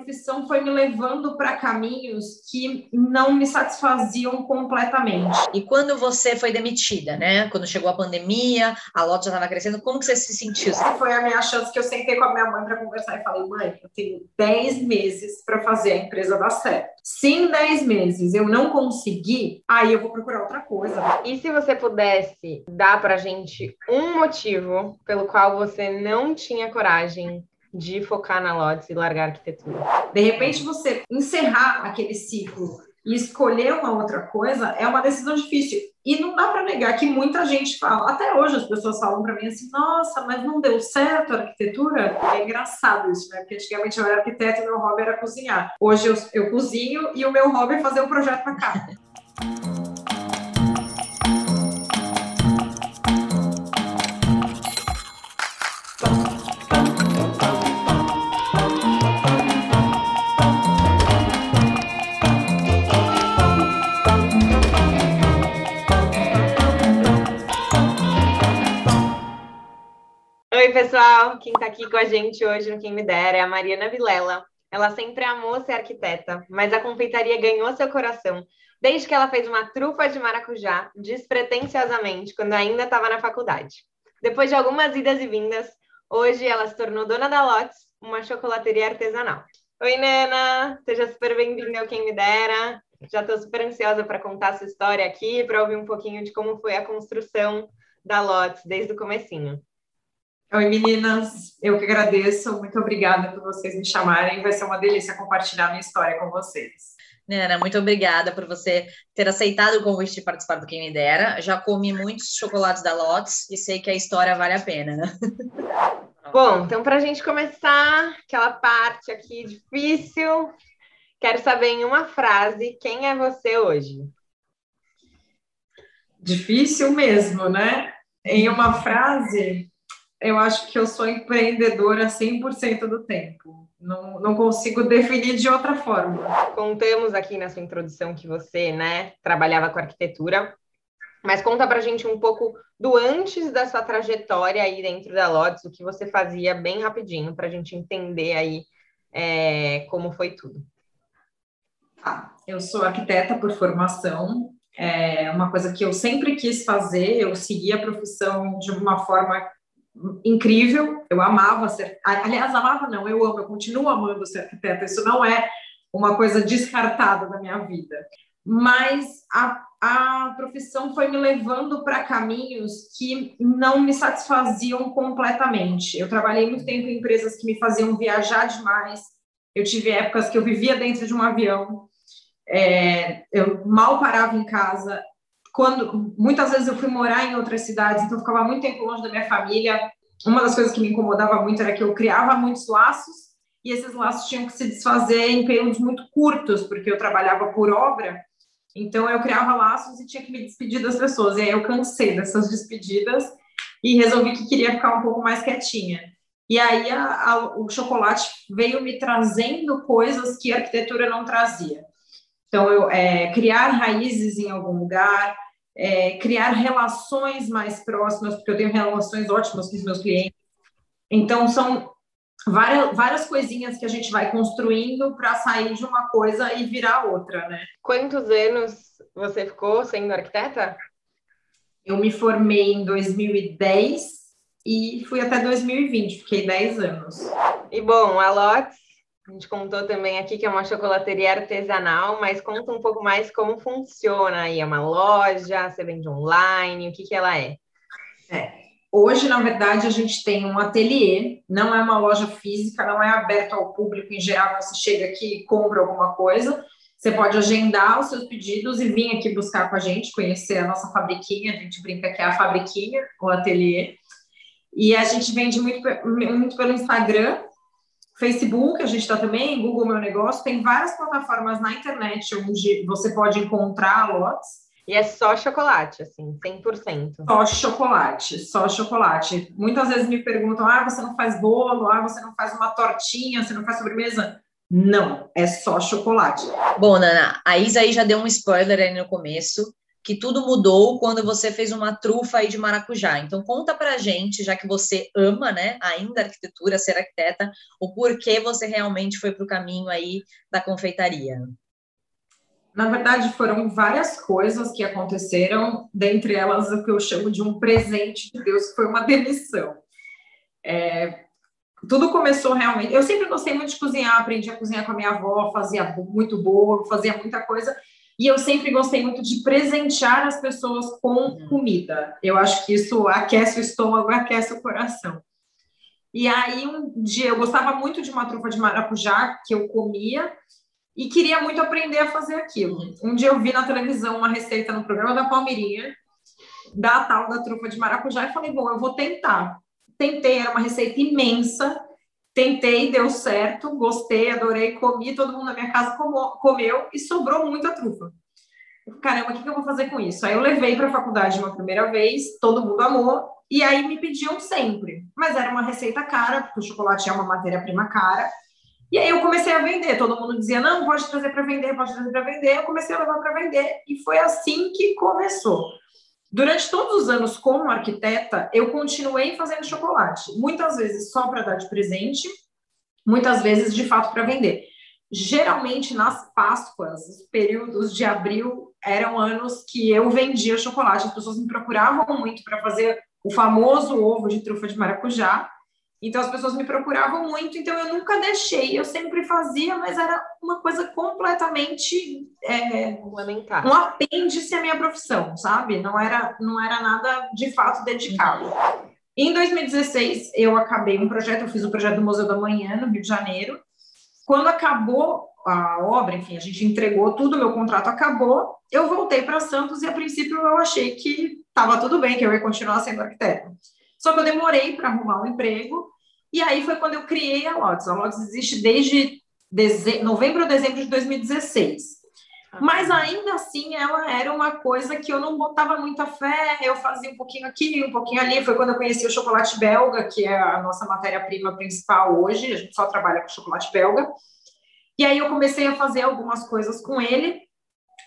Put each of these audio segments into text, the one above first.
profissão foi me levando para caminhos que não me satisfaziam completamente. E quando você foi demitida, né? Quando chegou a pandemia, a loja já estava crescendo, como que você se sentiu? Foi a minha chance que eu sentei com a minha mãe para conversar e falei, mãe, eu tenho 10 meses para fazer a empresa dar certo. Se em 10 meses eu não conseguir, aí eu vou procurar outra coisa. E se você pudesse dar para gente um motivo pelo qual você não tinha coragem de focar na Lotus e largar a arquitetura? De repente, você encerrar aquele ciclo e escolher uma outra coisa é uma decisão difícil. E não dá para negar que muita gente fala, até hoje as pessoas falam para mim assim: nossa, mas não deu certo a arquitetura? É engraçado isso, né? Porque antigamente eu era arquiteta e meu hobby era cozinhar. Hoje eu, eu cozinho e o meu hobby é fazer um projeto para cá. Oi, pessoal! Quem está aqui com a gente hoje no Quem Me Dera é a Mariana Vilela. Ela sempre amou ser arquiteta, mas a confeitaria ganhou seu coração desde que ela fez uma trufa de maracujá despretensiosamente quando ainda estava na faculdade. Depois de algumas idas e vindas, hoje ela se tornou dona da Lotes, uma chocolateria artesanal. Oi, Nana! Seja super bem-vinda ao Quem Me Dera. Já estou super ansiosa para contar sua história aqui, para ouvir um pouquinho de como foi a construção da Lotes desde o comecinho. Oi, meninas. Eu que agradeço. Muito obrigada por vocês me chamarem. Vai ser uma delícia compartilhar minha história com vocês. Nana, muito obrigada por você ter aceitado o convite de participar do Quem Me Dera. Já comi muitos chocolates da Lotus e sei que a história vale a pena. Né? Bom, então para a gente começar aquela parte aqui difícil, quero saber em uma frase quem é você hoje. Difícil mesmo, né? Em uma frase, eu acho que eu sou empreendedora 100% do tempo. Não, não consigo definir de outra forma. Contamos aqui na sua introdução que você, né, trabalhava com arquitetura, mas conta pra gente um pouco do antes da sua trajetória aí dentro da Lotus, o que você fazia bem rapidinho, para a gente entender aí é, como foi tudo. Ah, eu sou arquiteta por formação, é uma coisa que eu sempre quis fazer, eu segui a profissão de uma forma incrível, eu amava ser, aliás, amava não, eu amo, eu continuo amando ser arquiteta, isso não é uma coisa descartada da minha vida, mas a, a profissão foi me levando para caminhos que não me satisfaziam completamente. Eu trabalhei muito tempo em empresas que me faziam viajar demais, eu tive épocas que eu vivia dentro de um avião, é, eu mal parava em casa, quando muitas vezes eu fui morar em outras cidades, então eu ficava muito tempo longe da minha família. Uma das coisas que me incomodava muito era que eu criava muitos laços e esses laços tinham que se desfazer em períodos muito curtos, porque eu trabalhava por obra. Então eu criava laços e tinha que me despedir das pessoas. E aí eu cansei dessas despedidas e resolvi que queria ficar um pouco mais quietinha. E aí a, a, o chocolate veio me trazendo coisas que a arquitetura não trazia. Então, eu, é, criar raízes em algum lugar, é, criar relações mais próximas, porque eu tenho relações ótimas com os meus clientes. Então, são várias, várias coisinhas que a gente vai construindo para sair de uma coisa e virar outra, né? Quantos anos você ficou sendo arquiteta? Eu me formei em 2010 e fui até 2020, fiquei 10 anos. E bom, a Lotes a gente contou também aqui que é uma chocolateria artesanal, mas conta um pouco mais como funciona aí. É uma loja, você vende online, o que, que ela é? É. Hoje, na verdade, a gente tem um ateliê, não é uma loja física, não é aberto ao público em geral, você chega aqui e compra alguma coisa. Você pode agendar os seus pedidos e vir aqui buscar com a gente, conhecer a nossa fabriquinha, a gente brinca que é a fabriquinha, o ateliê. E a gente vende muito, muito pelo Instagram, Facebook, a gente está também, Google Meu Negócio, tem várias plataformas na internet onde você pode encontrar lotes. E é só chocolate, assim, 100%. Só chocolate, só chocolate. Muitas vezes me perguntam, ah, você não faz bolo, ah, você não faz uma tortinha, você não faz sobremesa? Não, é só chocolate. Bom, Nana, a Isa aí já deu um spoiler aí no começo, que tudo mudou quando você fez uma trufa aí de maracujá. Então conta pra gente, já que você ama, né, ainda arquitetura, ser arquiteta, o porquê você realmente foi para o caminho aí da confeitaria. Na verdade, foram várias coisas que aconteceram, dentre elas o que eu chamo de um presente de Deus, que foi uma demissão. É, tudo começou realmente. Eu sempre gostei muito de cozinhar, aprendi a cozinhar com a minha avó, fazia muito bolo, fazia muita coisa. E eu sempre gostei muito de presentear as pessoas com uhum. comida. Eu acho que isso aquece o estômago, aquece o coração. E aí, um dia, eu gostava muito de uma trufa de maracujá que eu comia e queria muito aprender a fazer aquilo. Um dia eu vi na televisão uma receita no programa da Palmeirinha, da tal da trufa de maracujá, e falei, bom, eu vou tentar. Tentei, era uma receita imensa, tentei, deu certo, gostei, adorei, comi, todo mundo na minha casa comeu e sobrou muita trufa. Caramba, o que, eu vou fazer com isso? Aí eu levei para a faculdade uma primeira vez, todo mundo amou, e aí me pediam sempre. Mas era uma receita cara, porque o chocolate é uma matéria-prima cara. E aí eu comecei a vender, todo mundo dizia, não, pode trazer para vender, pode trazer para vender. Eu comecei a levar para vender, e foi assim que começou. Durante todos os anos como arquiteta, eu continuei fazendo chocolate, muitas vezes só para dar de presente, muitas vezes de fato para vender. Geralmente nas Páscoas, os períodos de abril eram anos que eu vendia chocolate, as pessoas me procuravam muito para fazer o famoso ovo de trufa de maracujá. Então as pessoas me procuravam muito, então eu nunca deixei, eu sempre fazia, mas era uma coisa completamente é, um apêndice à minha profissão, sabe? Não era, não era nada de fato dedicado. Em 2016 eu acabei um projeto, eu fiz o projeto do Museu da Manhã no Rio de Janeiro. Quando acabou a obra, enfim, a gente entregou tudo, meu contrato acabou, eu voltei para Santos e a princípio eu achei que estava tudo bem, que eu ia continuar sendo arquiteta. Só que eu demorei para arrumar um emprego, e aí foi quando eu criei a Lotus. A Lotus existe desde deze... novembro ou dezembro de 2016. Mas ainda assim, ela era uma coisa que eu não botava muita fé, eu fazia um pouquinho aqui, um pouquinho ali. Foi quando eu conheci o chocolate belga, que é a nossa matéria-prima principal hoje, a gente só trabalha com chocolate belga. E aí eu comecei a fazer algumas coisas com ele,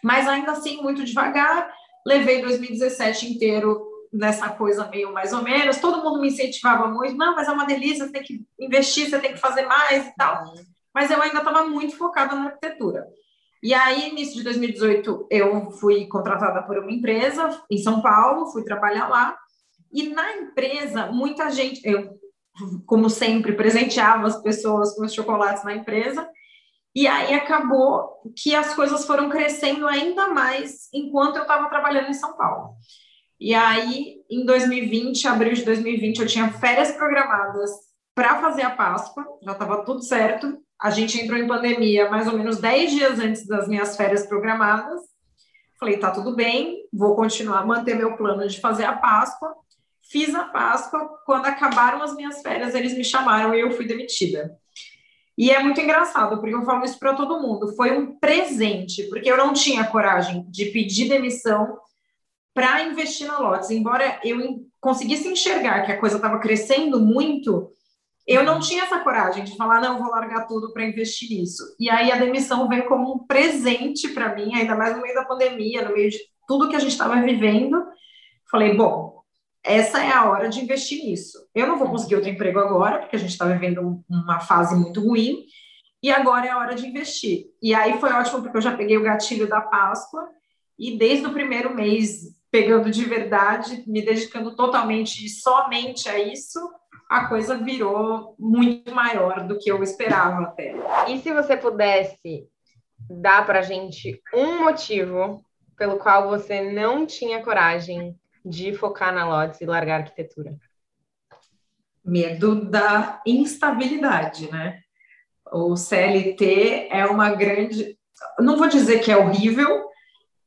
mas ainda assim, muito devagar. Levei 2017 inteiro nessa coisa meio mais ou menos, todo mundo me incentivava muito, não, mas é uma delícia, você tem que investir, você tem que fazer mais e tal. Uhum. Mas eu ainda estava muito focada na arquitetura. E aí, início de 2018, eu fui contratada por uma empresa em São Paulo, fui trabalhar lá. E na empresa, muita gente, eu, como sempre, presenteava as pessoas com os chocolates na empresa. E aí acabou que as coisas foram crescendo ainda mais enquanto eu estava trabalhando em São Paulo. E aí, em 2020, abril de 2020, eu tinha férias programadas para fazer a Páscoa, já estava tudo certo. A gente entrou em pandemia mais ou menos 10 dias antes das minhas férias programadas. Falei, tá tudo bem, vou continuar, manter meu plano de fazer a Páscoa. Fiz a Páscoa, quando acabaram as minhas férias, eles me chamaram e eu fui demitida. E é muito engraçado, porque eu falo isso para todo mundo. Foi um presente, porque eu não tinha coragem de pedir demissão para investir na Lotus. Embora eu conseguisse enxergar que a coisa estava crescendo muito, eu não tinha essa coragem de falar, não, vou largar tudo para investir nisso. E aí a demissão veio como um presente para mim, ainda mais no meio da pandemia, no meio de tudo que a gente estava vivendo. Falei, bom, essa é a hora de investir nisso. Eu não vou conseguir outro emprego agora, porque a gente está vivendo uma fase muito ruim, e agora é a hora de investir. E aí foi ótimo, porque eu já peguei o gatilho da Páscoa, e desde o primeiro mês, pegando de verdade, me dedicando totalmente e somente a isso, a coisa virou muito maior do que eu esperava até. E se você pudesse dar para gente um motivo pelo qual você não tinha coragem de focar na Lotus e largar a arquitetura? Medo da instabilidade, né? O CLT é uma grande. Não vou dizer que é horrível,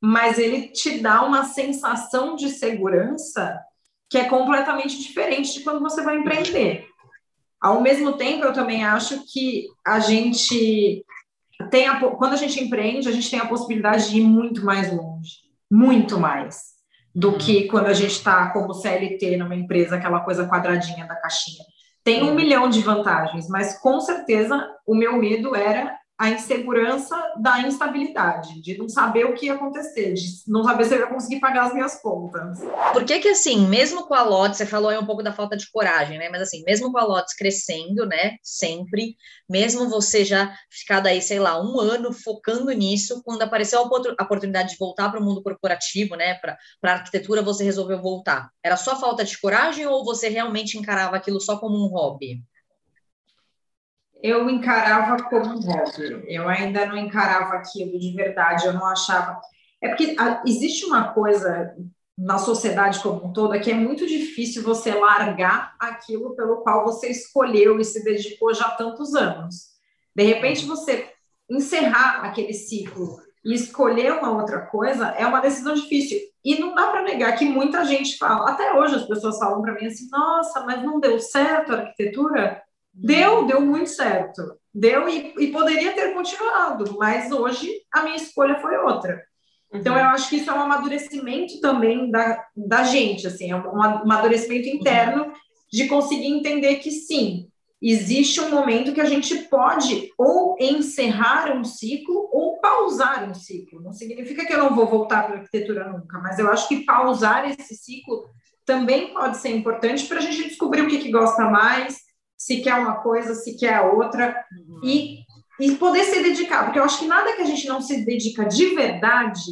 mas ele te dá uma sensação de segurança que é completamente diferente de quando você vai empreender. Ao mesmo tempo, eu também acho que a gente tem a, quando a gente empreende, a gente tem a possibilidade de ir muito mais longe, muito mais do uhum. que quando a gente está como CLT numa empresa, aquela coisa quadradinha da caixinha. Tem um uhum. milhão de vantagens, mas com certeza o meu medo era a insegurança da instabilidade, de não saber o que ia acontecer, de não saber se eu ia conseguir pagar as minhas contas. Por que que assim, mesmo com a Lotus, você falou aí um pouco da falta de coragem, né? Mas assim, mesmo com a Lotus crescendo, né, sempre, mesmo você já ficado aí, sei lá, um ano focando nisso, quando apareceu a oportunidade de voltar para o mundo corporativo, né, para a arquitetura, você resolveu voltar. Era só falta de coragem ou você realmente encarava aquilo só como um hobby? Eu encarava como hobby. Eu ainda não encarava aquilo de verdade, eu não achava. É porque a, existe uma coisa na sociedade como um todo que é muito difícil você largar aquilo pelo qual você escolheu e se dedicou já tantos anos. De repente, você encerrar aquele ciclo e escolher uma outra coisa é uma decisão difícil. E não dá para negar que muita gente fala, até hoje as pessoas falam para mim assim: nossa, mas não deu certo a arquitetura? Deu, deu muito certo. Deu e, e poderia ter continuado, mas hoje a minha escolha foi outra. Então, uhum. eu acho que isso é um amadurecimento também da, da gente, assim, é um amadurecimento interno uhum. de conseguir entender que sim, existe um momento que a gente pode ou encerrar um ciclo ou pausar um ciclo. Não significa que eu não vou voltar para a arquitetura nunca, mas eu acho que pausar esse ciclo também pode ser importante para a gente descobrir o que, que gosta mais, se quer uma coisa, se quer outra, uhum. e, e poder se dedicar, porque eu acho que nada que a gente não se dedica de verdade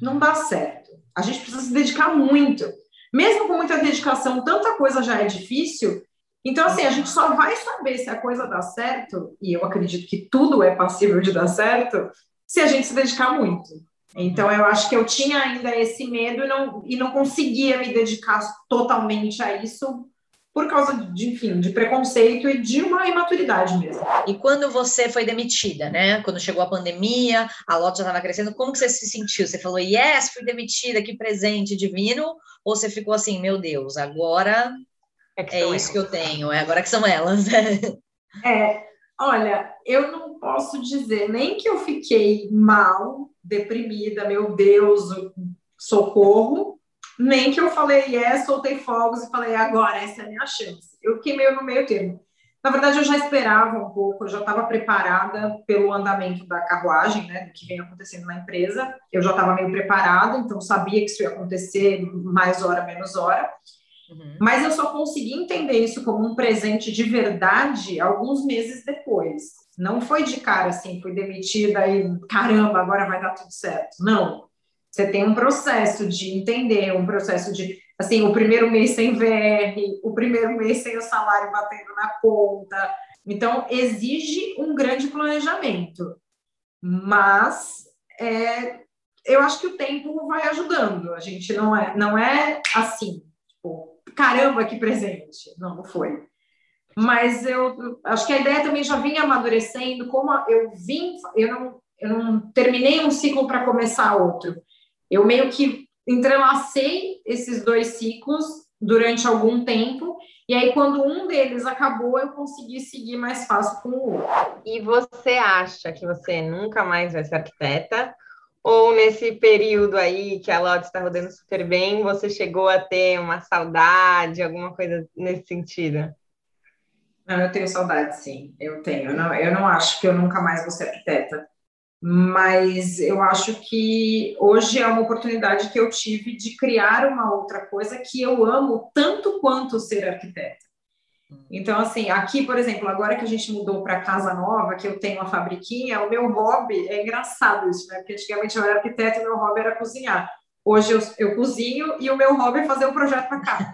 não dá certo. A gente precisa se dedicar muito. Mesmo com muita dedicação, tanta coisa já é difícil. Então, assim, a gente só vai saber se a coisa dá certo, e eu acredito que tudo é passível de dar certo, se a gente se dedicar muito. Então, eu acho que eu tinha ainda esse medo e não, e não conseguia me dedicar totalmente a isso por causa de, enfim, de preconceito e de uma imaturidade mesmo. E quando você foi demitida, né? Quando chegou a pandemia, a loja já estava crescendo, como que você se sentiu? Você falou, yes, fui demitida, que presente divino? Ou você ficou assim, meu Deus, agora é, é isso elas. que eu tenho, é agora que são elas. é, olha, eu não posso dizer nem que eu fiquei mal, deprimida, meu Deus, socorro, nem que eu falei yes, soltei fogos e falei agora, essa é a minha chance. Eu fiquei meio no meio termo. Na verdade, eu já esperava um pouco, eu já estava preparada pelo andamento da carruagem, né, do que vem acontecendo na empresa. Eu já estava meio preparada, então sabia que isso ia acontecer mais hora, menos hora. Uhum. Mas eu só consegui entender isso como um presente de verdade alguns meses depois. Não foi de cara assim, fui demitida e caramba, agora vai dar tudo certo. Não. Você tem um processo de entender, um processo de, assim, o primeiro mês sem VR, o primeiro mês sem o salário batendo na conta. Então, exige um grande planejamento. Mas é, eu acho que o tempo vai ajudando. A gente não é, não é assim, tipo, caramba, que presente. Não, não foi. Mas eu acho que a ideia também já vinha amadurecendo, como eu vim, eu não, eu não terminei um ciclo para começar outro. Eu meio que entrelacei esses dois ciclos durante algum tempo, e aí quando um deles acabou, eu consegui seguir mais fácil com o outro. E você acha que você nunca mais vai ser arquiteta? Ou nesse período aí que a Lotte está rodando super bem, você chegou a ter uma saudade, alguma coisa nesse sentido? Não, eu tenho saudade, sim. Eu tenho. Eu não, eu não acho que eu nunca mais vou ser arquiteta mas eu acho que hoje é uma oportunidade que eu tive de criar uma outra coisa que eu amo tanto quanto ser arquiteta. Então, assim, aqui, por exemplo, agora que a gente mudou para casa nova, que eu tenho uma fabriquinha, o meu hobby é engraçado isso, né? Porque antigamente eu era arquiteta e meu hobby era cozinhar. Hoje eu, eu cozinho e o meu hobby é fazer um projeto para cá.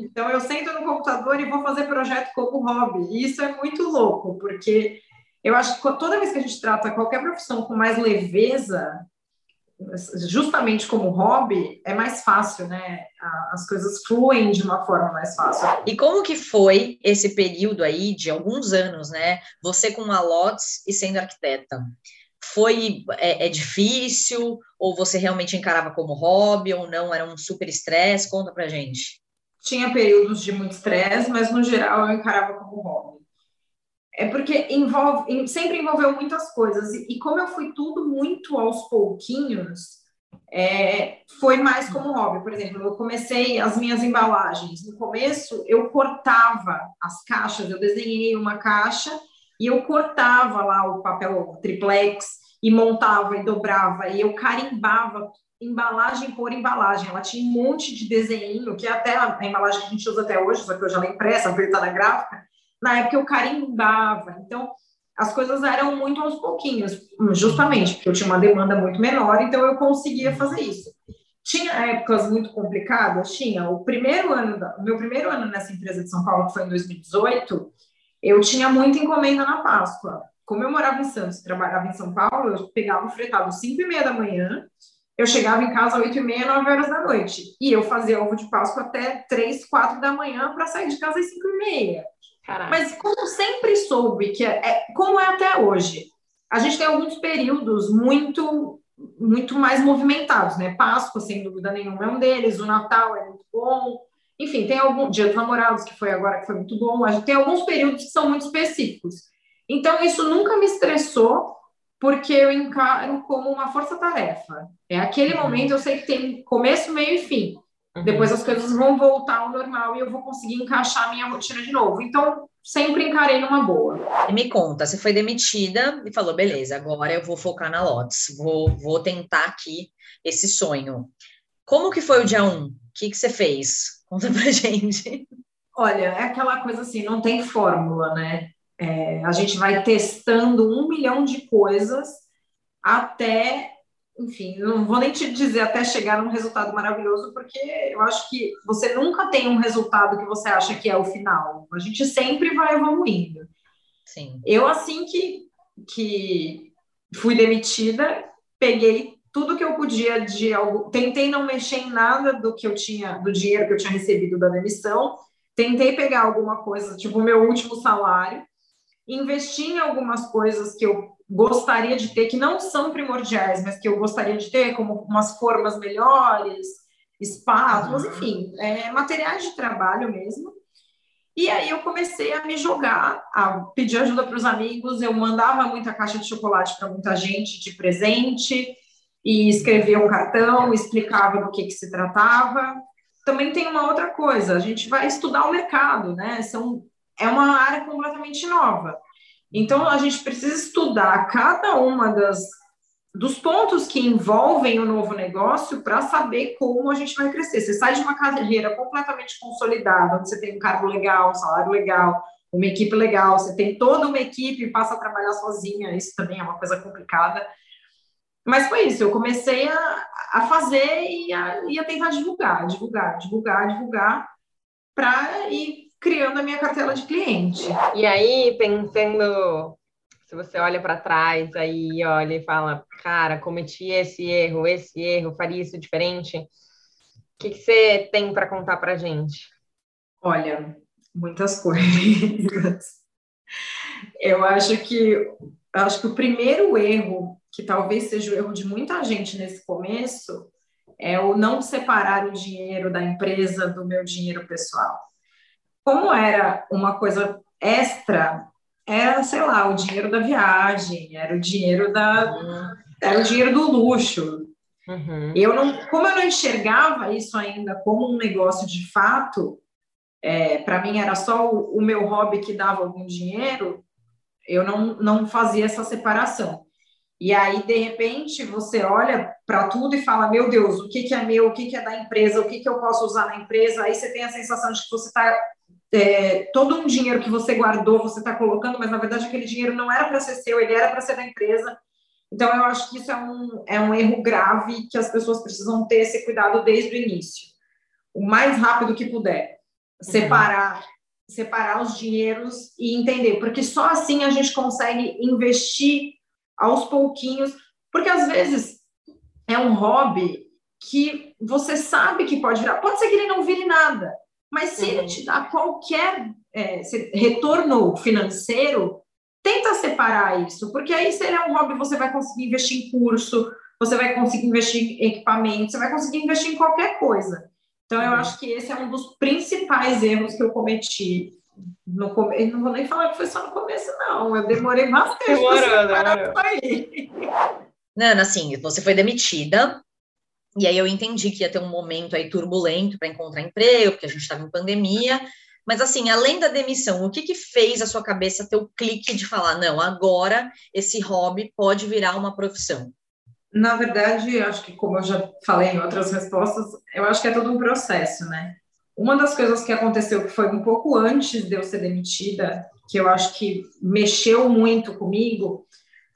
Então, eu sento no computador e vou fazer projeto como hobby. E isso é muito louco, porque eu acho que toda vez que a gente trata qualquer profissão com mais leveza, justamente como hobby, é mais fácil, né? As coisas fluem de uma forma mais fácil. E como que foi esse período aí de alguns anos, né? Você com a Lotes e sendo arquiteta? Foi é, é difícil ou você realmente encarava como hobby ou não? Era um super estresse? Conta pra gente. Tinha períodos de muito estresse, mas no geral eu encarava como hobby é porque envolve, sempre envolveu muitas coisas. E, como eu fui tudo muito aos pouquinhos, é, foi mais como hobby. Por exemplo, eu comecei as minhas embalagens. No começo, eu cortava as caixas, eu desenhei uma caixa, e eu cortava lá o papel triplex e montava e dobrava e eu carimbava embalagem por embalagem. Ela tinha um monte de desenho, que até a embalagem que a gente usa até hoje, só que hoje ela é impressa, feita na gráfica. Na época eu carimbava. Então, as coisas eram muito aos pouquinhos, justamente porque eu tinha uma demanda muito menor, então eu conseguia fazer isso. Tinha épocas muito complicadas? Tinha. O primeiro ano, o meu primeiro ano nessa empresa de São Paulo, que foi em 2018, eu tinha muita encomenda na Páscoa. Como eu morava em Santos, trabalhava em São Paulo, eu pegava o fretado 5 e meia da manhã, eu chegava em casa às 8 e meia, 9 horas da noite. E eu fazia ovo de Páscoa até 3, 4 da manhã para sair de casa às 5 e meia. Caraca. Mas como sempre soube que é, é, como é até hoje, a gente tem alguns períodos muito muito mais movimentados, né? Páscoa, sem dúvida nenhuma, é um deles, o Natal é muito bom. Enfim, tem algum Dia dos Namorados, que foi agora que foi muito bom. A gente tem alguns períodos que são muito específicos. Então, isso nunca me estressou, porque eu encaro como uma força-tarefa. É aquele uhum. momento, eu sei que tem começo, meio e fim. Uhum. Depois as coisas vão voltar ao normal e eu vou conseguir encaixar a minha rotina de novo. Então, sempre encarei numa boa. E me conta, você foi demitida e falou, beleza, agora eu vou focar na Lotus, vou, vou tentar aqui esse sonho. Como que foi o dia 1? Um? O que, que você fez? Conta pra gente. Olha, é aquela coisa assim, não tem fórmula, né? É, a gente vai testando um milhão de coisas até enfim, não vou nem te dizer até chegar num resultado maravilhoso, porque eu acho que você nunca tem um resultado que você acha que é o final. A gente sempre vai evoluindo. Sim. Eu, assim que, que fui demitida, peguei tudo que eu podia de algo, tentei não mexer em nada do que eu tinha, do dinheiro que eu tinha recebido da demissão, tentei pegar alguma coisa, tipo o meu último salário, investi em algumas coisas que eu gostaria de ter, que não são primordiais, mas que eu gostaria de ter, como umas formas melhores, espátulas, uhum. enfim, é, materiais de trabalho mesmo. E aí eu comecei a me jogar, a pedir ajuda para os amigos, eu mandava muita caixa de chocolate para muita gente de presente, e escrevia um cartão, explicava do que, que se tratava. Também tem uma outra coisa, a gente vai estudar o mercado, né? São, é uma área completamente nova. Então, a gente precisa estudar cada uma das dos pontos que envolvem o novo negócio para saber como a gente vai crescer. Você sai de uma carreira completamente consolidada, onde você tem um cargo legal, um salário legal, uma equipe legal, você tem toda uma equipe e passa a trabalhar sozinha, isso também é uma coisa complicada. Mas foi isso, eu comecei a, a fazer e a, e a tentar divulgar, divulgar, divulgar, divulgar, para ir criando a minha cartela de cliente. E aí, pensando, se você olha para trás, aí olha e fala, cara, cometi esse erro, esse erro, faria isso diferente. O que, que você tem para contar para gente? Olha, muitas coisas. Eu acho que eu acho que o primeiro erro, que talvez seja o erro de muita gente nesse começo, é o não separar o dinheiro da empresa do meu dinheiro pessoal como era uma coisa extra, era, sei lá, o dinheiro da viagem, era o dinheiro da uhum. era o dinheiro do luxo. Uhum. Eu não, como eu não enxergava isso ainda como um negócio de fato, é, para mim era só o, o, meu hobby que dava algum dinheiro, eu não, não fazia essa separação. E aí, de repente, você olha para tudo e fala: Meu Deus, o que, que é meu, o que, que é da empresa, o que, que eu posso usar na empresa. Aí você tem a sensação de que você está é, todo um dinheiro que você guardou, você está colocando, mas na verdade aquele dinheiro não era para ser seu, ele era para ser da empresa. Então, eu acho que isso é um, é um erro grave que as pessoas precisam ter esse cuidado desde o início, o mais rápido que puder. Separar, uhum. separar os dinheiros e entender, porque só assim a gente consegue investir aos pouquinhos, porque às vezes é um hobby que você sabe que pode virar, pode ser que ele não vire nada, mas se ele uhum. te dá qualquer é, retorno financeiro, tenta separar isso, porque aí se ele é um hobby, você vai conseguir investir em curso, você vai conseguir investir em equipamento, você vai conseguir investir em qualquer coisa. Então, eu uhum. acho que esse é um dos principais erros que eu cometi. No come... Não vou nem falar que foi só no começo, não. Eu demorei bastante para aí. Nana, assim, você foi demitida, e aí eu entendi que ia ter um momento aí turbulento para encontrar emprego, porque a gente estava em pandemia. Mas assim, além da demissão, o que que fez a sua cabeça ter o clique de falar, não, agora esse hobby pode virar uma profissão? Na verdade, acho que como eu já falei em outras respostas, eu acho que é todo um processo, né? Uma das coisas que aconteceu que foi um pouco antes de eu ser demitida, que eu acho que mexeu muito comigo,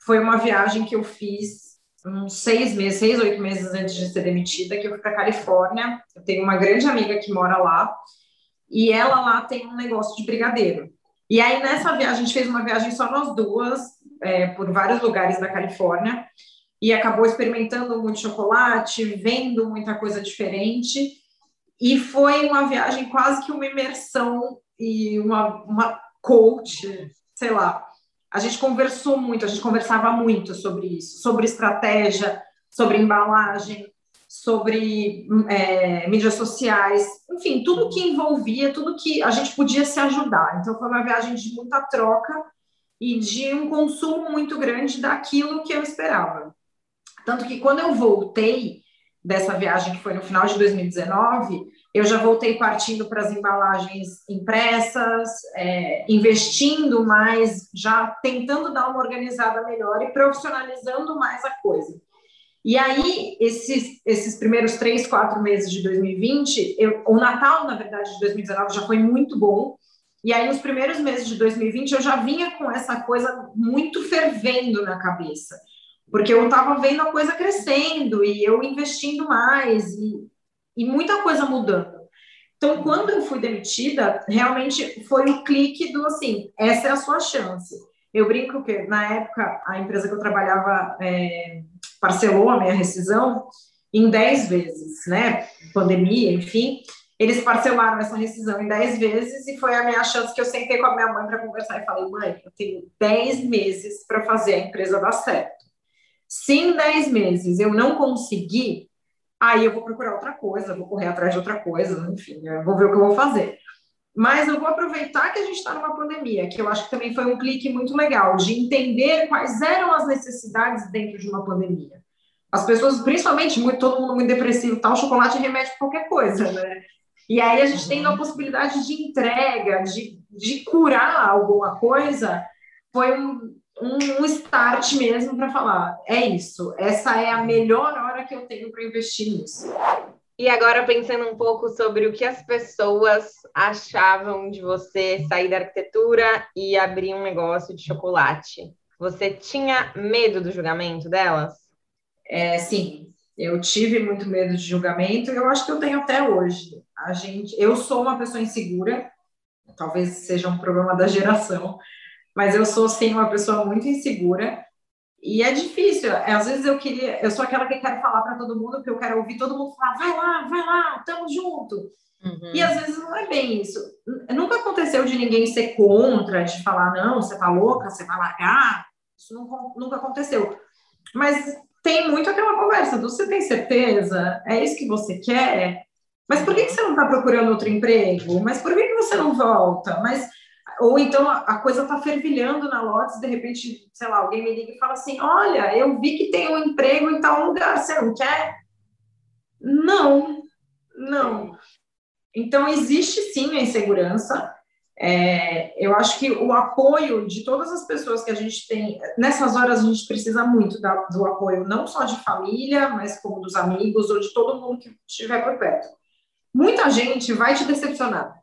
foi uma viagem que eu fiz uns seis meses, seis, oito meses antes de ser demitida, que eu fui para Califórnia. Eu tenho uma grande amiga que mora lá e ela lá tem um negócio de brigadeiro. E aí nessa viagem a gente fez uma viagem só nós duas é, por vários lugares da Califórnia e acabou experimentando muito chocolate, vendo muita coisa diferente. E foi uma viagem quase que uma imersão e uma, uma coach, sei lá. A gente conversou muito, a gente conversava muito sobre isso, sobre estratégia, sobre embalagem, sobre é, mídias sociais, enfim, tudo que envolvia, tudo que a gente podia se ajudar. Então, foi uma viagem de muita troca e de um consumo muito grande daquilo que eu esperava. Tanto que quando eu voltei dessa viagem, que foi no final de 2019, eu já voltei partindo para as embalagens impressas, é, investindo mais, já tentando dar uma organizada melhor e profissionalizando mais a coisa. E aí, esses, esses primeiros três, quatro meses de 2020, eu, o Natal, na verdade, de 2019 já foi muito bom. E aí, nos primeiros meses de 2020, eu já vinha com essa coisa muito fervendo na cabeça porque eu estava vendo a coisa crescendo e eu investindo mais e, e muita coisa mudando. Então, quando eu fui demitida, realmente foi o clique do assim: essa é a sua chance. Eu brinco que, na época, a empresa que eu trabalhava é, parcelou a minha rescisão em 10 vezes, né? Pandemia, enfim. Eles parcelaram essa rescisão em 10 vezes e foi a minha chance que eu sentei com a minha mãe para conversar e falei: mãe, eu tenho 10 meses para fazer a empresa dar certo. Se em 10 meses eu não conseguir, aí eu vou procurar outra coisa, vou correr atrás de outra coisa, enfim, vou ver o que eu vou fazer. Mas eu vou aproveitar que a gente está numa pandemia, que eu acho que também foi um clique muito legal, de entender quais eram as necessidades dentro de uma pandemia. As pessoas, principalmente, muito, todo mundo muito depressivo, tal, chocolate remete qualquer coisa, né? E aí a gente tem a possibilidade de entrega, de, de curar alguma coisa, foi um, um, start mesmo para falar: é isso, essa é a melhor hora que eu tenho para investir nisso. E agora, pensando um pouco sobre o que as pessoas achavam de você sair da arquitetura e abrir um negócio de chocolate, você tinha medo do julgamento delas? É, sim, eu tive muito medo de julgamento e eu acho que eu tenho até hoje. A gente, eu sou uma pessoa insegura, talvez seja um problema da geração, mas eu sou sim uma pessoa muito insegura e é difícil. Às vezes eu queria, eu sou aquela que quero falar para todo mundo, que eu quero ouvir todo mundo falar, vai lá, vai lá, tamo junto. Uhum. E às vezes não é bem isso. Nunca aconteceu de ninguém ser contra, de falar, não, você tá louca, você vai largar. Isso nunca, nunca aconteceu. Mas tem muito aquela conversa do você tem certeza? É isso que você quer? Mas por que, que você não está procurando outro emprego? Mas por que, que você não volta? Mas ou então a, coisa está fervilhando na Lotus, de repente, sei lá, alguém me liga e fala assim: Olha, eu vi que tem um emprego em tal lugar, você não quer? Não, não. Então, existe sim a insegurança. É, eu acho que o apoio de todas as pessoas que a gente tem, nessas horas a gente precisa muito da, do apoio, não só de família, mas como dos amigos ou de todo mundo que estiver por perto. Muita gente vai te decepcionar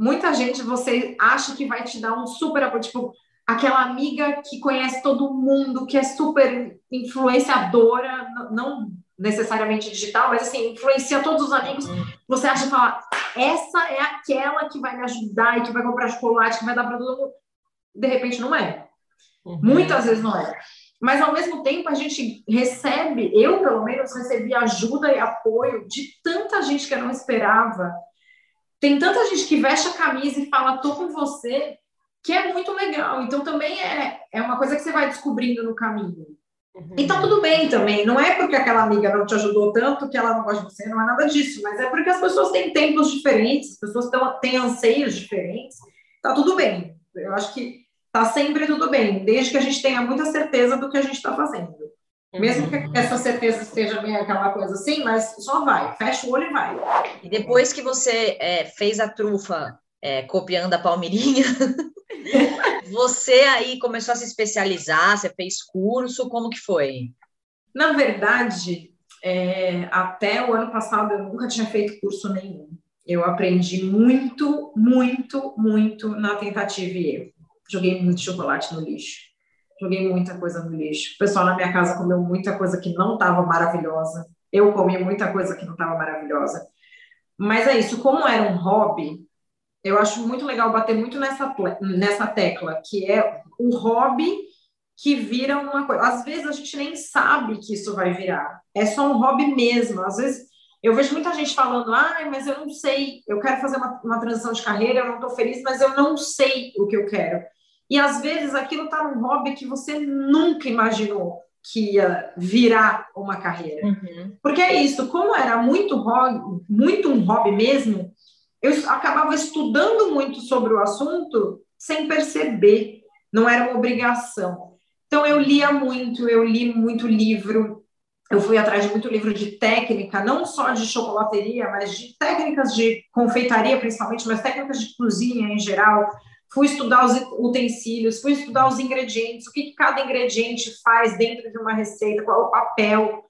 muita gente você acha que vai te dar um super apoio, tipo, aquela amiga que conhece todo mundo, que é super influenciadora, não necessariamente digital, mas assim, influencia todos os amigos. Uhum. Você acha que fala, essa é aquela que vai me ajudar e que vai comprar chocolate, que vai dar para todo mundo. De repente não é. Uhum. Muitas vezes não é. Mas ao mesmo tempo a gente recebe, eu pelo menos recebi ajuda e apoio de tanta gente que eu não esperava tem tanta gente que veste a camisa e fala, tô com você, que é muito legal. Então também é, é uma coisa que você vai descobrindo no caminho. Uhum. E tá tudo bem também. Não é porque aquela amiga não te ajudou tanto que ela não gosta de você, não é nada disso. Mas é porque as pessoas têm tempos diferentes, as pessoas tão, têm anseios diferentes. Tá tudo bem. Eu acho que tá sempre tudo bem, desde que a gente tenha muita certeza do que a gente está fazendo. Mesmo que uhum. essa certeza esteja meio aquela coisa assim, mas só vai, fecha o olho e vai. E depois que você é, fez a trufa é, copiando a Palmirinha. você aí começou a se especializar, você fez curso, como que foi? Na verdade, é, até o ano passado eu nunca tinha feito curso nenhum. Eu aprendi muito, muito, muito na tentativa e erro. Joguei muito chocolate no lixo. Joguei muita coisa no lixo. O pessoal na minha casa comeu muita coisa que não estava maravilhosa. Eu comi muita coisa que não estava maravilhosa. Mas é isso, como era um hobby, eu acho muito legal bater muito nessa, nessa tecla, que é o hobby que vira uma coisa. Às vezes a gente nem sabe que isso vai virar. É só um hobby mesmo. Às vezes eu vejo muita gente falando, ah, mas eu não sei, eu quero fazer uma, uma transição de carreira, eu não estou feliz, mas eu não sei o que eu quero. E às vezes aquilo está num hobby que você nunca imaginou que ia virar uma carreira. Uhum. Porque é isso, como era muito hobby, muito um hobby mesmo, eu acabava estudando muito sobre o assunto sem perceber, não era uma obrigação. Então eu lia muito, eu li muito livro, eu fui atrás de muito livro de técnica, não só de chocolateria, mas de técnicas de confeitaria principalmente, mas técnicas de cozinha em geral. Fui estudar os utensílios, fui estudar os ingredientes, o que, cada ingrediente faz dentro de uma receita, qual é o papel.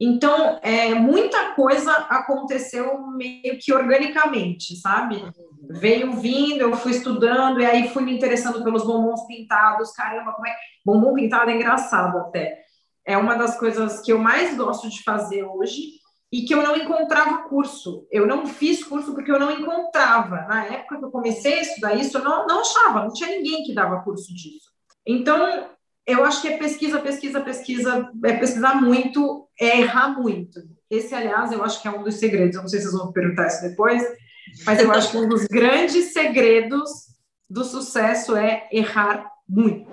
Então, é, muita coisa aconteceu meio que organicamente, sabe? Veio vindo, eu fui estudando, e aí fui me interessando pelos bombons pintados. Caramba, como é. Bombom pintado é engraçado até. É uma das coisas que eu mais gosto de fazer hoje e que eu não encontrava curso. Eu não fiz curso porque eu não encontrava. Na época que eu comecei a estudar isso, eu não, não achava, não tinha ninguém que dava curso disso. Então, eu acho que é pesquisa, pesquisa, pesquisa, é pesquisar muito, é errar muito. Esse, aliás, eu acho que é um dos segredos. Eu não sei se vocês vão perguntar isso depois, mas eu acho que um dos grandes segredos do sucesso é errar muito.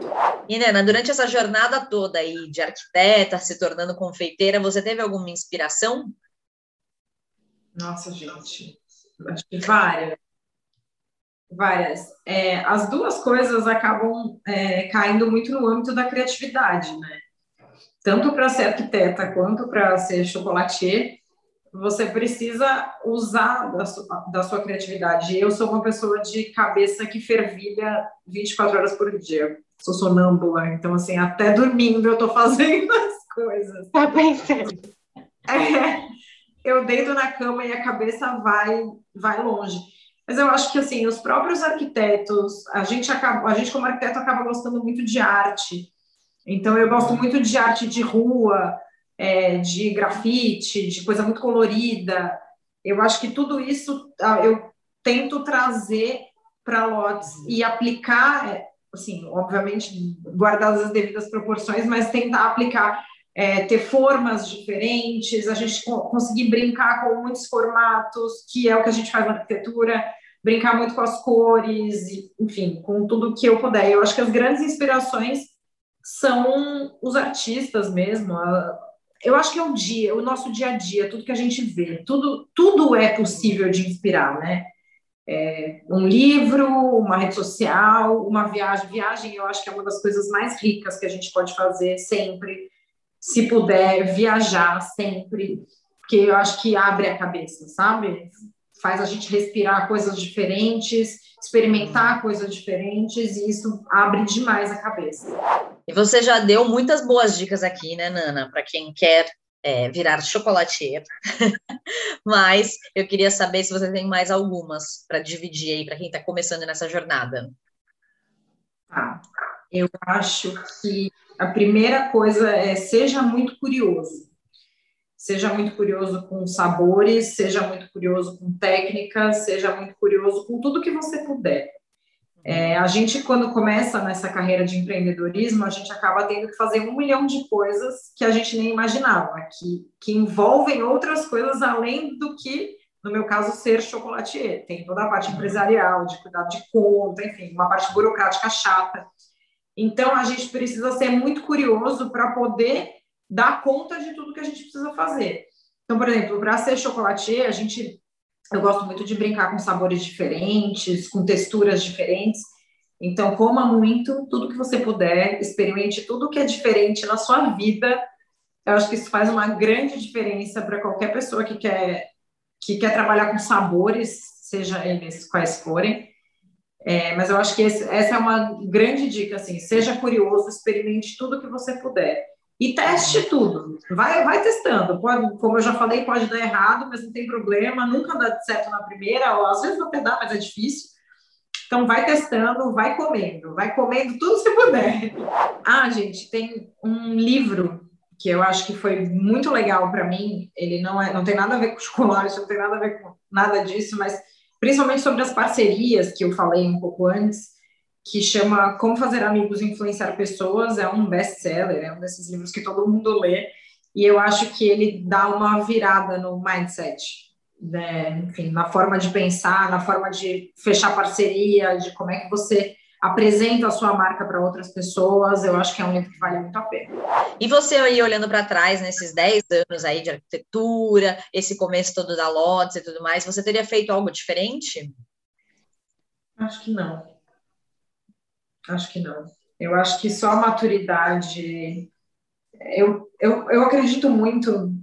E, Nena, durante essa jornada toda aí de arquiteta, se tornando confeiteira, você teve alguma inspiração? Nossa, gente, acho que várias várias. É, as duas coisas acabam é, caindo muito no âmbito da criatividade, né? Tanto para ser arquiteta quanto para ser chocolatier, você precisa usar da sua, da sua criatividade. Eu sou uma pessoa de cabeça que fervilha 24 horas por dia. Sou sonâmbula, então, assim, até dormindo eu estou fazendo as coisas. Tá pensando. É, eu deito na cama e a cabeça vai, vai longe. Mas eu acho que assim, os próprios arquitetos, a gente acaba, a gente como arquiteto acaba gostando muito de arte. Então eu gosto muito de arte de rua, é, de grafite, de coisa muito colorida. Eu acho que tudo isso ah, eu tento trazer para lotes e aplicar, é, assim, obviamente guardadas as devidas proporções, mas tentar aplicar é, ter formas diferentes, a gente conseguir brincar com muitos formatos, que é o que a gente faz na arquitetura, brincar muito com as cores, enfim, com tudo que eu puder. Eu acho que as grandes inspirações são os artistas mesmo. Eu acho que é o dia, o nosso dia a dia, tudo que a gente vê, tudo, tudo é possível de inspirar, né? É, um livro, uma rede social, uma viagem. Viagem, eu acho que é uma das coisas mais ricas que a gente pode fazer sempre se puder viajar sempre, porque eu acho que abre a cabeça, sabe? Faz a gente respirar coisas diferentes, experimentar coisas diferentes, e isso abre demais a cabeça. E você já deu muitas boas dicas aqui, né, Nana, para quem quer é, virar chocolatier. Mas eu queria saber se você tem mais algumas para dividir aí para quem está começando nessa jornada. Tá. Eu acho que a primeira coisa é seja muito curioso. Seja muito curioso com sabores, seja muito curioso com técnicas, seja muito curioso com tudo que você puder. É, a gente, quando começa nessa carreira de empreendedorismo, a gente acaba tendo que fazer um milhão de coisas que a gente nem imaginava, que, que envolvem outras coisas além do que, no meu caso, ser chocolatier. Tem toda a parte empresarial, de cuidado de conta, enfim, uma parte burocrática chata. Então, a gente precisa ser muito curioso para poder dar conta de tudo que a gente precisa fazer. Então, por exemplo, para ser chocolatier, a gente, eu gosto muito de brincar com sabores diferentes, com texturas diferentes. Então, coma muito, tudo que você puder, experimente tudo que é diferente na sua vida. Eu acho que isso faz uma grande diferença para qualquer pessoa que quer, que quer trabalhar com sabores, seja eles quais forem. É, mas eu acho que esse, essa é uma grande dica, assim, seja curioso, experimente tudo que você puder. E teste tudo, vai, vai testando. Pode, como eu já falei, pode dar errado, mas não tem problema, nunca dá certo na primeira, ou às vezes até dá, mas é difícil. Então, vai testando, vai comendo, vai comendo tudo que puder. Ah, gente, tem um livro que eu acho que foi muito legal para mim. Ele não, é, não tem nada a ver com chocolate, não tem nada a ver com nada disso, mas principalmente sobre as parcerias que eu falei um pouco antes, que chama Como Fazer Amigos e Influenciar Pessoas. É um best-seller, é um desses livros que todo mundo lê. E eu acho que ele dá uma virada no mindset, né? enfim, na forma de pensar, na forma de fechar parceria, de como é que você apresenta a sua marca para outras pessoas, eu acho que é um livro que vale muito a pena. E você aí olhando para trás nesses 10 anos aí de arquitetura, esse começo todo da Lotus e tudo mais, você teria feito algo diferente? Acho que não. Acho que não. Eu acho que só a maturidade. Eu, eu, eu acredito muito,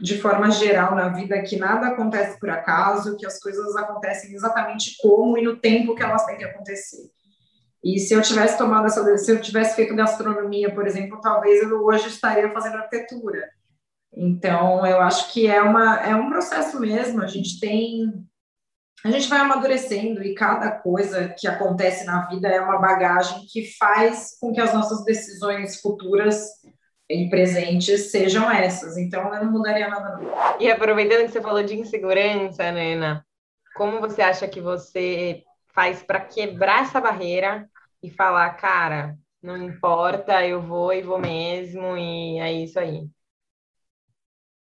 de forma geral, na vida, que nada acontece por acaso, que as coisas acontecem exatamente como e no tempo que elas têm que acontecer. E se eu tivesse tomado essa se eu tivesse feito gastronomia, por exemplo, talvez eu hoje estaria fazendo arquitetura. Então, eu acho que é, uma, é um processo mesmo. A gente tem. A gente vai amadurecendo e cada coisa que acontece na vida é uma bagagem que faz com que as nossas decisões futuras e presentes sejam essas. Então, eu não mudaria nada, não. E aproveitando que você falou de insegurança, Nena, como você acha que você faz para quebrar essa barreira e falar, cara, não importa, eu vou e vou mesmo, e é isso aí?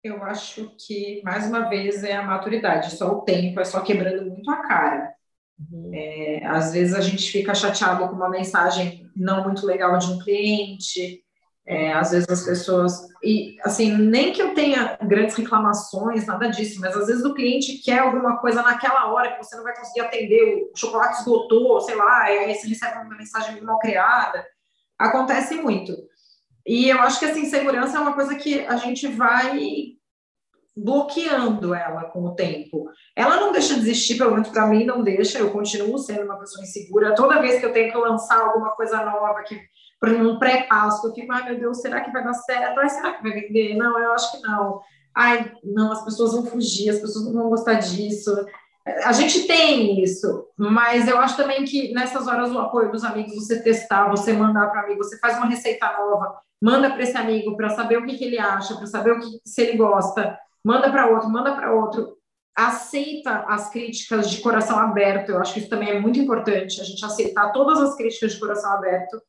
Eu acho que, mais uma vez, é a maturidade, só o tempo, é só quebrando muito a cara. Uhum. É, às vezes a gente fica chateado com uma mensagem não muito legal de um cliente, é, às vezes as pessoas. E, assim, nem que eu tenha grandes reclamações, nada disso, mas às vezes o cliente quer alguma coisa naquela hora que você não vai conseguir atender, o chocolate esgotou, sei lá, e aí você recebe uma mensagem mal criada. Acontece muito. E eu acho que essa insegurança é uma coisa que a gente vai bloqueando ela com o tempo. Ela não deixa de existir, pelo menos para mim não deixa, eu continuo sendo uma pessoa insegura. Toda vez que eu tenho que lançar alguma coisa nova que por exemplo, um pré-passo, eu fico, ai meu Deus, será que vai dar certo? Ai, será que vai vender? Não, eu acho que não. Ai, não, as pessoas vão fugir, as pessoas não vão gostar disso. A gente tem isso, mas eu acho também que nessas horas o apoio dos amigos, você testar, você mandar para amigo, você faz uma receita nova, manda para esse amigo para saber o que, que ele acha, para saber o que se ele gosta, manda para outro, manda para outro, aceita as críticas de coração aberto. Eu acho que isso também é muito importante, a gente aceitar todas as críticas de coração aberto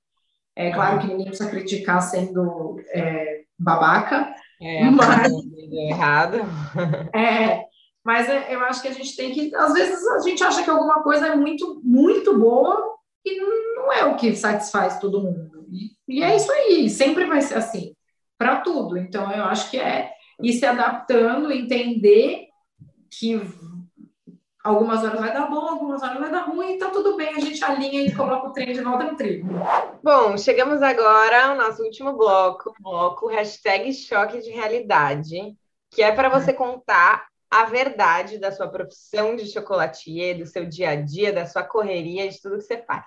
é claro que ninguém precisa criticar sendo é, babaca. É, mas, errado. É, mas é, eu acho que a gente tem que. Às vezes a gente acha que alguma coisa é muito, muito boa e não é o que satisfaz todo mundo. E, e é isso aí, sempre vai ser assim, para tudo. Então eu acho que é ir se adaptando, entender que algumas horas vai dar bom, algumas horas vai dar ruim, então tudo bem, a gente alinha e coloca o trem de volta no trilho. Bom, chegamos agora ao nosso último bloco, bloco hashtag choque de realidade, que é para você contar a verdade da sua profissão de chocolatier, do seu dia a dia, da sua correria, de tudo que você faz.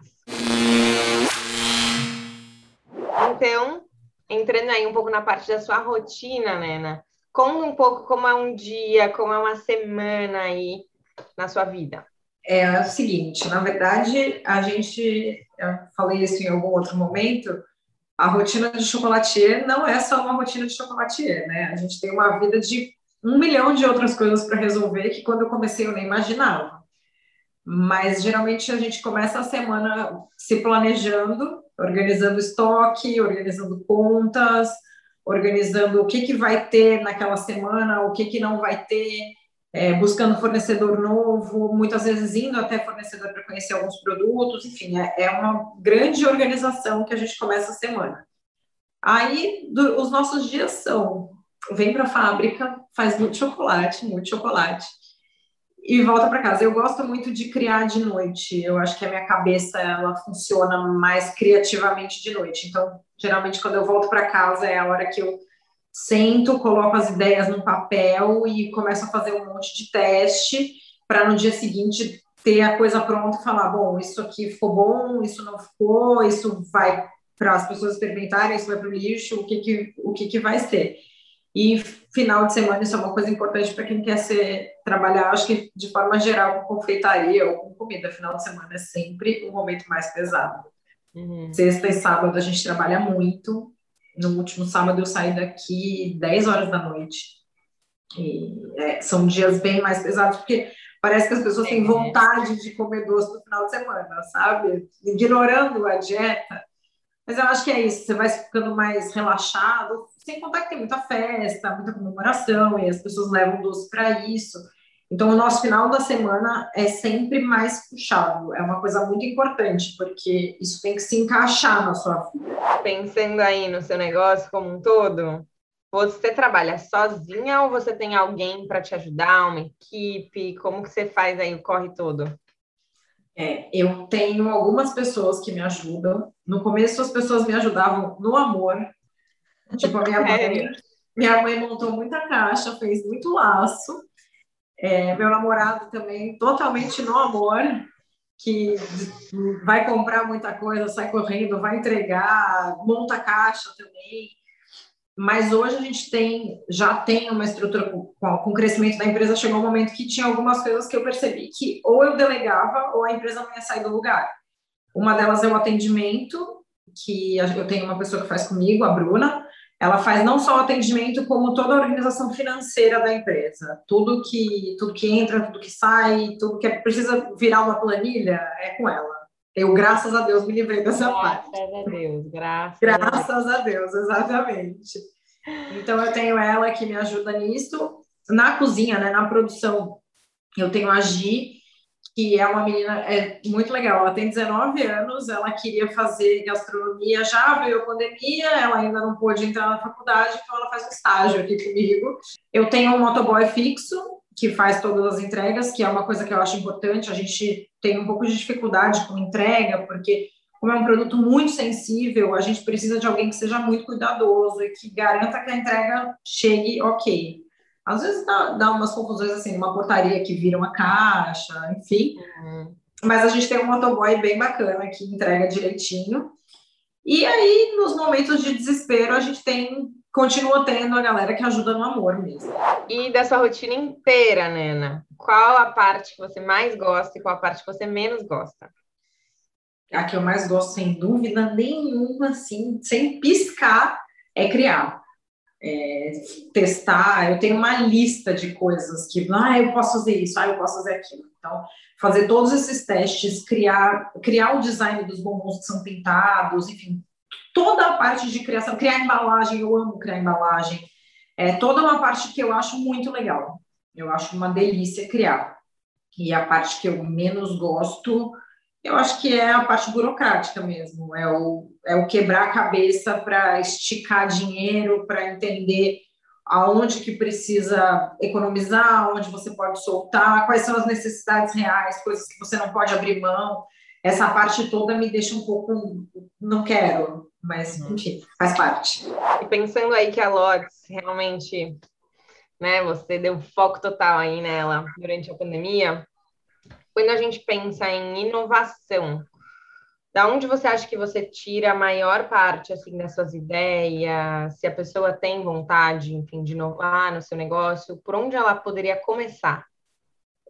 Então, entrando aí um pouco na parte da sua rotina, Nena, conta um pouco como é um dia, como é uma semana aí na sua vida? É o seguinte, na verdade, a gente, eu falei isso em algum outro momento, a rotina de chocolatier não é só uma rotina de chocolatier, né? A gente tem uma vida de um milhão de outras coisas para resolver que quando eu comecei eu nem imaginava. Mas geralmente a gente começa a semana se planejando, organizando estoque, organizando contas, organizando o que, que vai ter naquela semana, o que, que não vai ter, é, buscando fornecedor novo, muitas vezes indo até fornecedor para conhecer alguns produtos, enfim, é, é, uma grande organização que a gente começa a semana. Aí, do, os nossos dias são, vem para a fábrica, faz muito chocolate, muito chocolate, e volta para casa. Eu gosto muito de criar de noite, eu acho que a minha cabeça, ela funciona mais criativamente de noite, então, geralmente, quando eu volto para casa, é a hora que eu sento, coloco as ideias no papel e começo a fazer um monte de teste para no dia seguinte ter a coisa pronta e falar, bom, isso aqui ficou bom, isso não ficou, isso vai para as pessoas experimentarem, isso vai para o lixo, o que que, o que que vai ser. E final de semana isso é uma coisa importante para quem quer ser, trabalhar, acho que de forma geral com confeitaria ou com comida. Final de semana é sempre o momento mais pesado. Uhum. Sexta e sábado a gente trabalha muito. No último sábado eu saí daqui 10 horas da noite. E, é, são dias bem mais pesados, porque parece que as pessoas têm vontade de comer doce no final de semana, sabe? Ignorando a dieta. Mas eu acho que é isso, você vai ficando mais relaxado, sem contar que tem muita festa, muita comemoração, e as pessoas levam doce para isso. Então, o nosso final da semana é sempre mais puxado. É uma coisa muito importante, porque isso tem que se encaixar na sua vida. Pensando aí no seu negócio como um todo, você trabalha sozinha ou você tem alguém para te ajudar, uma equipe? Como que você faz aí o corre todo? É, eu tenho algumas pessoas que me ajudam. No começo, as pessoas me ajudavam no amor. Tipo, a minha mãe, minha mãe montou muita caixa, fez muito laço. É, meu namorado também, totalmente no amor, que vai comprar muita coisa, sai correndo, vai entregar, monta caixa também. Mas hoje a gente tem, já tem uma estrutura com, com o crescimento da empresa, chegou um momento que tinha algumas coisas que eu percebi que ou eu delegava ou a empresa não ia sair do lugar. Uma delas é o atendimento, que eu tenho uma pessoa que faz comigo, a Bruna, ela faz não só o atendimento, como toda a organização financeira da empresa. Tudo que, tudo que entra, tudo que sai, tudo que é, precisa virar uma planilha, é com ela. Eu, graças a Deus, me livrei dessa graças parte. Graças a Deus, graças, graças a Deus. exatamente. Então, eu tenho ela que me ajuda nisso. Na cozinha, né, na produção, eu tenho a Gi, que é uma menina é muito legal. Ela tem 19 anos, ela queria fazer gastronomia, já veio a pandemia, ela ainda não pôde entrar na faculdade, então ela faz um estágio aqui comigo. Eu tenho um motoboy fixo, que faz todas as entregas, que é uma coisa que eu acho importante. A gente tem um pouco de dificuldade com entrega, porque como é um produto muito sensível, a gente precisa de alguém que seja muito cuidadoso e que garanta que a entrega chegue ok. Às vezes dá, dá umas confusões assim, uma portaria que vira uma caixa, enfim. Uhum. Mas a gente tem um motoboy bem bacana que entrega direitinho. E aí, nos momentos de desespero, a gente tem, continua tendo a galera que ajuda no amor mesmo. E da sua rotina inteira, Nena, qual a parte que você mais gosta e qual a parte que você menos gosta? A que eu mais gosto, sem dúvida nenhuma, assim, sem piscar, é criar é, testar. Eu tenho uma lista de coisas que, ah, eu posso fazer isso, ah, eu posso fazer aquilo. Então, fazer todos esses testes, criar, criar o design dos bombons que são pintados, enfim, toda a parte de criação, criar embalagem, eu amo criar embalagem. É toda uma parte que eu acho muito legal. Eu acho uma delícia criar. E a parte que eu menos gosto eu acho que é a parte burocrática mesmo, é o, é o quebrar a cabeça para esticar dinheiro, para entender aonde que precisa economizar, onde você pode soltar, quais são as necessidades reais, coisas que você não pode abrir mão. Essa parte toda me deixa um pouco, não quero, mas uhum. enfim, faz parte. E pensando aí que a Lotus realmente, né, você deu foco total aí nela durante a pandemia, quando a gente pensa em inovação, da onde você acha que você tira a maior parte assim das suas ideias? Se a pessoa tem vontade, enfim, de inovar no seu negócio, por onde ela poderia começar?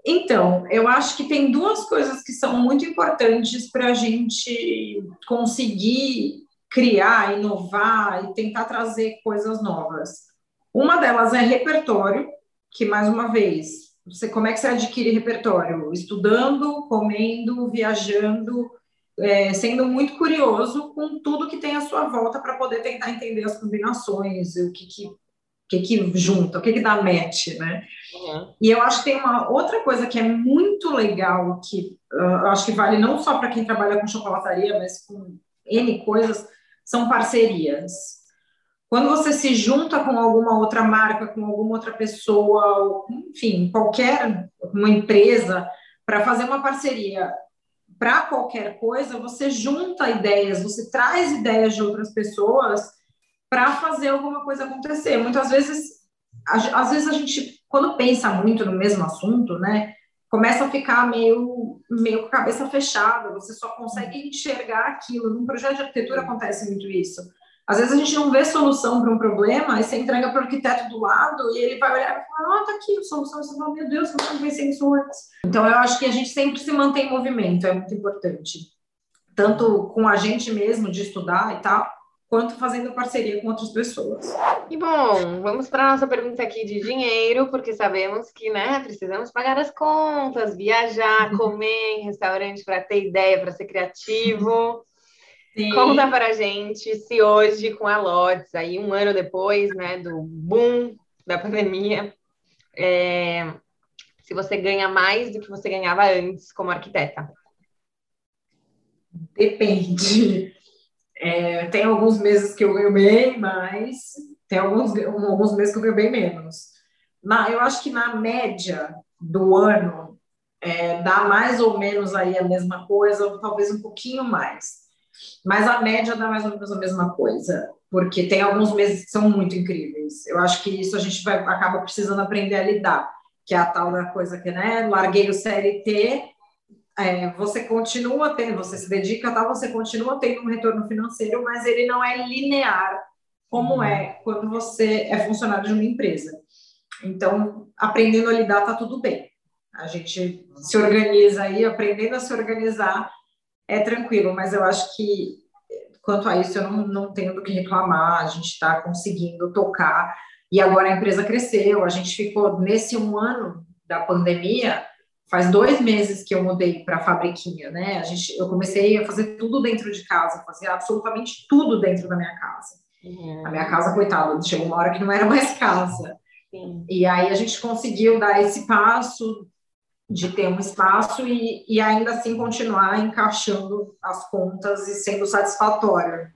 Então, eu acho que tem duas coisas que são muito importantes para a gente conseguir criar, inovar e tentar trazer coisas novas. Uma delas é repertório, que mais uma vez você, como é que você adquire repertório? Estudando, comendo, viajando, é, sendo muito curioso com tudo que tem à sua volta para poder tentar entender as combinações, o que, que, que, que junta, o que, que dá match, né? Uhum. E eu acho que tem uma outra coisa que é muito legal, que uh, acho que vale não só para quem trabalha com chocolataria, mas com N coisas, são parcerias. Quando você se junta com alguma outra marca, com alguma outra pessoa, enfim, qualquer uma empresa, para fazer uma parceria para qualquer coisa, você junta ideias, você traz ideias de outras pessoas para fazer alguma coisa acontecer. Muitas vezes, às vezes a gente, quando pensa muito no mesmo assunto, né? começa a ficar meio, meio com a cabeça fechada, você só consegue enxergar aquilo. Num projeto de arquitetura acontece muito isso. Às vezes a gente não vê solução para um problema, aí você entrega para o arquiteto do lado e ele vai olhar e falar, ah, tá aqui a solução. Você fala, meu Deus, não pensei nisso antes. Então, eu acho que a gente sempre se mantém em movimento, é muito importante. Tanto com a gente mesmo, de estudar e tal, quanto fazendo parceria com outras pessoas. E bom, vamos para a nossa pergunta aqui de dinheiro, porque sabemos que, né, precisamos pagar as contas, viajar, comer em restaurante para ter ideia, para ser criativo. Sim. Conta para gente se hoje, com a Lotes, aí um ano depois, né, do boom da pandemia, é, se você ganha mais do que você ganhava antes como arquiteta. Depende. É, tem alguns meses que eu ganho bem mais, tem alguns, alguns meses que eu ganho bem menos. Na, eu acho que na média do ano é, dá mais ou menos aí a mesma coisa, ou talvez um pouquinho mais. Mas a média dá mais ou menos a mesma coisa, porque tem alguns meses que são muito incríveis. Eu acho que isso a gente vai, acaba precisando aprender a lidar, que é a tal da coisa que, né, larguei o CLT, é, você continua tendo, você se dedica, tá, você continua tendo um retorno financeiro, mas ele não é linear, como uhum. é quando você é funcionário de uma empresa. Então, aprendendo a lidar, tá tudo bem. A gente se organiza aí, aprendendo a se organizar, é tranquilo, mas eu acho que quanto a isso eu não, não tenho do que reclamar, a gente está conseguindo tocar, e agora a empresa cresceu, a gente ficou nesse um ano da pandemia, faz dois meses que eu mudei para a fabriquinha, né? A gente, eu comecei a fazer tudo dentro de casa, fazia absolutamente tudo dentro da minha casa. Uhum. A minha casa, coitada, chegou uma hora que não era mais casa. Sim. E aí a gente conseguiu dar esse passo, de ter um espaço e, e ainda assim continuar encaixando as contas e sendo satisfatório.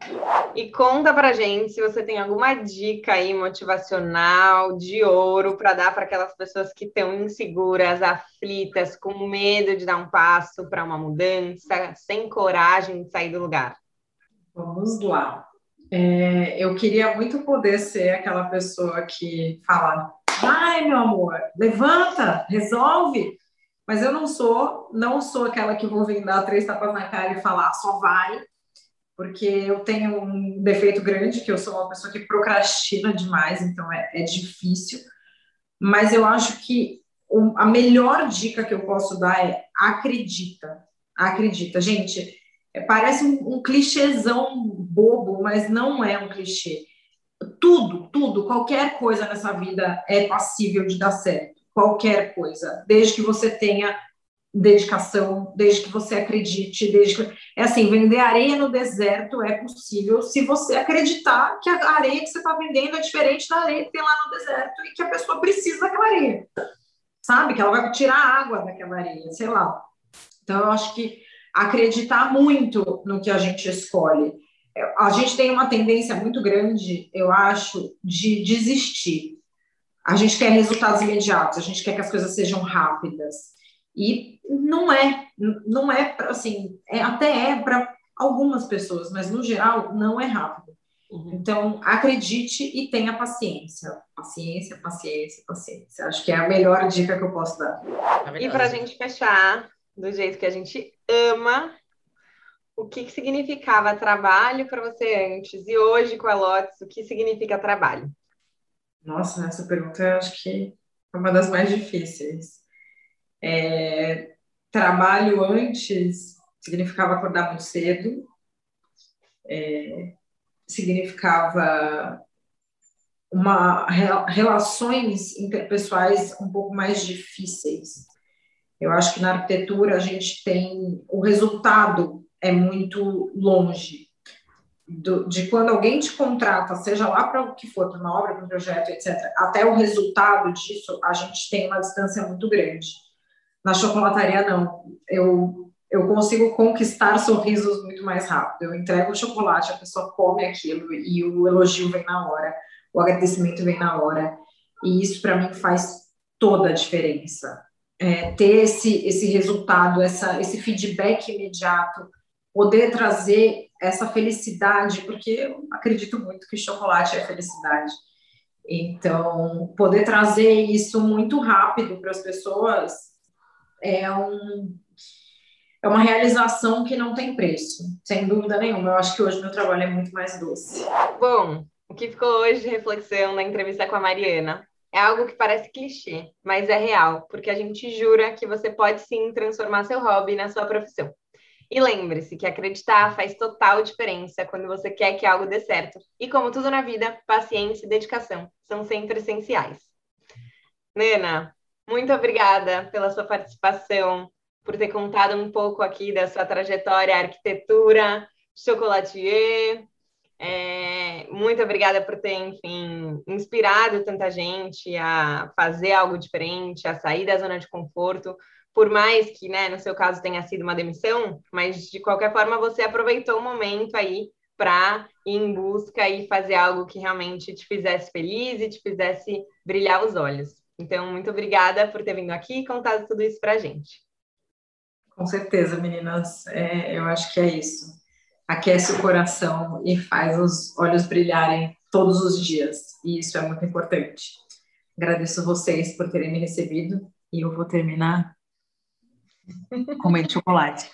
E conta pra gente se você tem alguma dica aí motivacional de ouro para dar para aquelas pessoas que estão inseguras, aflitas, com medo de dar um passo para uma mudança, sem coragem de sair do lugar. Vamos lá. É, eu queria muito poder ser aquela pessoa que fala: vai, meu amor, levanta, resolve mas eu não sou, não sou aquela que vou dar três tapas na cara e falar só vai, porque eu tenho um defeito grande, que eu sou uma pessoa que procrastina demais, então é, é difícil. Mas eu acho que a melhor dica que eu posso dar é acredita, acredita. Gente, é, parece um, um clichêzão bobo, mas não é um clichê. Tudo, tudo, qualquer coisa nessa vida é passível de dar certo qualquer coisa, desde que você tenha dedicação, desde que você acredite, desde que... é assim, vender areia no deserto é possível se você acreditar que a areia que você está vendendo é diferente da areia que tem lá no deserto e que a pessoa precisa daquela areia, sabe? Que ela vai tirar água daquela areia, sei lá. Então, eu acho que acreditar muito no que a gente escolhe. A gente tem uma tendência muito grande, eu acho, de desistir. A gente quer resultados imediatos, a gente quer que as coisas sejam rápidas. E não é, não é assim, é, até é para algumas pessoas, mas no geral não é rápido. Uhum. Então, acredite e tenha paciência. Paciência, paciência, paciência. Acho que é a melhor dica que eu posso dar. É e para a gente fechar do jeito que a gente ama, o que, que significava trabalho para você antes e hoje com a Lotus, o que significa trabalho? Nossa, essa pergunta eu acho que é uma das mais difíceis. É, trabalho antes significava acordar muito cedo, é, significava uma relações interpessoais um pouco mais difíceis. Eu acho que na arquitetura a gente tem o resultado é muito longe do, de quando alguém te contrata, seja lá para o que for, para uma obra, para um projeto, etc., até o resultado disso, a gente tem uma distância muito grande. Na chocolataria, não. Eu, eu consigo conquistar sorrisos muito mais rápido. Eu entrego o chocolate, a pessoa come aquilo e o elogio vem na hora, o agradecimento vem na hora. E isso, para mim, faz toda a diferença. É, ter esse, esse resultado, essa, esse feedback imediato, poder trazer essa felicidade, porque eu acredito muito que chocolate é felicidade. Então, poder trazer isso muito rápido para as pessoas é um é uma realização que não tem preço, sem dúvida nenhuma. Eu acho que hoje meu trabalho é muito mais doce. Bom, o que ficou hoje de reflexão na entrevista com a Mariana é algo que parece clichê, mas é real, porque a gente jura que você pode sim transformar seu hobby na sua profissão. E lembre-se que acreditar faz total diferença quando você quer que algo dê certo. E como tudo na vida, paciência e dedicação são sempre essenciais. Nena, muito obrigada pela sua participação, por ter contado um pouco aqui da sua trajetória, arquitetura, chocolatier. É, muito obrigada por ter, enfim, inspirado tanta gente a fazer algo diferente, a sair da zona de conforto, por mais que, né, no seu caso tenha sido uma demissão, mas de qualquer forma você aproveitou o momento aí para ir em busca e fazer algo que realmente te fizesse feliz e te fizesse brilhar os olhos. Então, muito obrigada por ter vindo aqui e contado tudo isso para a gente. Com certeza, meninas. É, eu acho que é isso. Aquece o coração e faz os olhos brilharem todos os dias. E isso é muito importante. Agradeço vocês por terem me recebido e eu vou terminar comendo chocolate.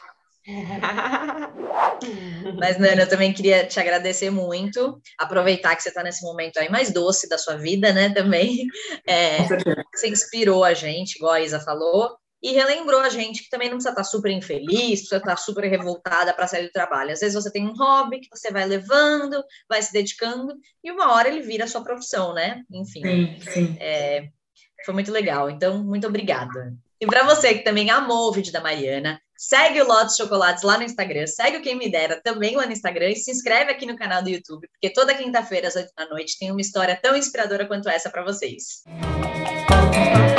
Mas, Nana, eu também queria te agradecer muito, aproveitar que você está nesse momento aí mais doce da sua vida, né, também. É, você inspirou a gente, igual a Isa falou, e relembrou a gente que também não precisa estar super infeliz, precisa estar super revoltada para sair do trabalho. Às vezes você tem um hobby que você vai levando, vai se dedicando, e uma hora ele vira a sua profissão, né? Enfim. Sim, sim. É, foi muito legal. Então, muito obrigada. E para você que também amou o vídeo da Mariana, segue o Lotus Chocolates lá no Instagram, segue o Quem Me Dera também lá no Instagram e se inscreve aqui no canal do YouTube, porque toda quinta-feira às oito da noite tem uma história tão inspiradora quanto essa para vocês. Música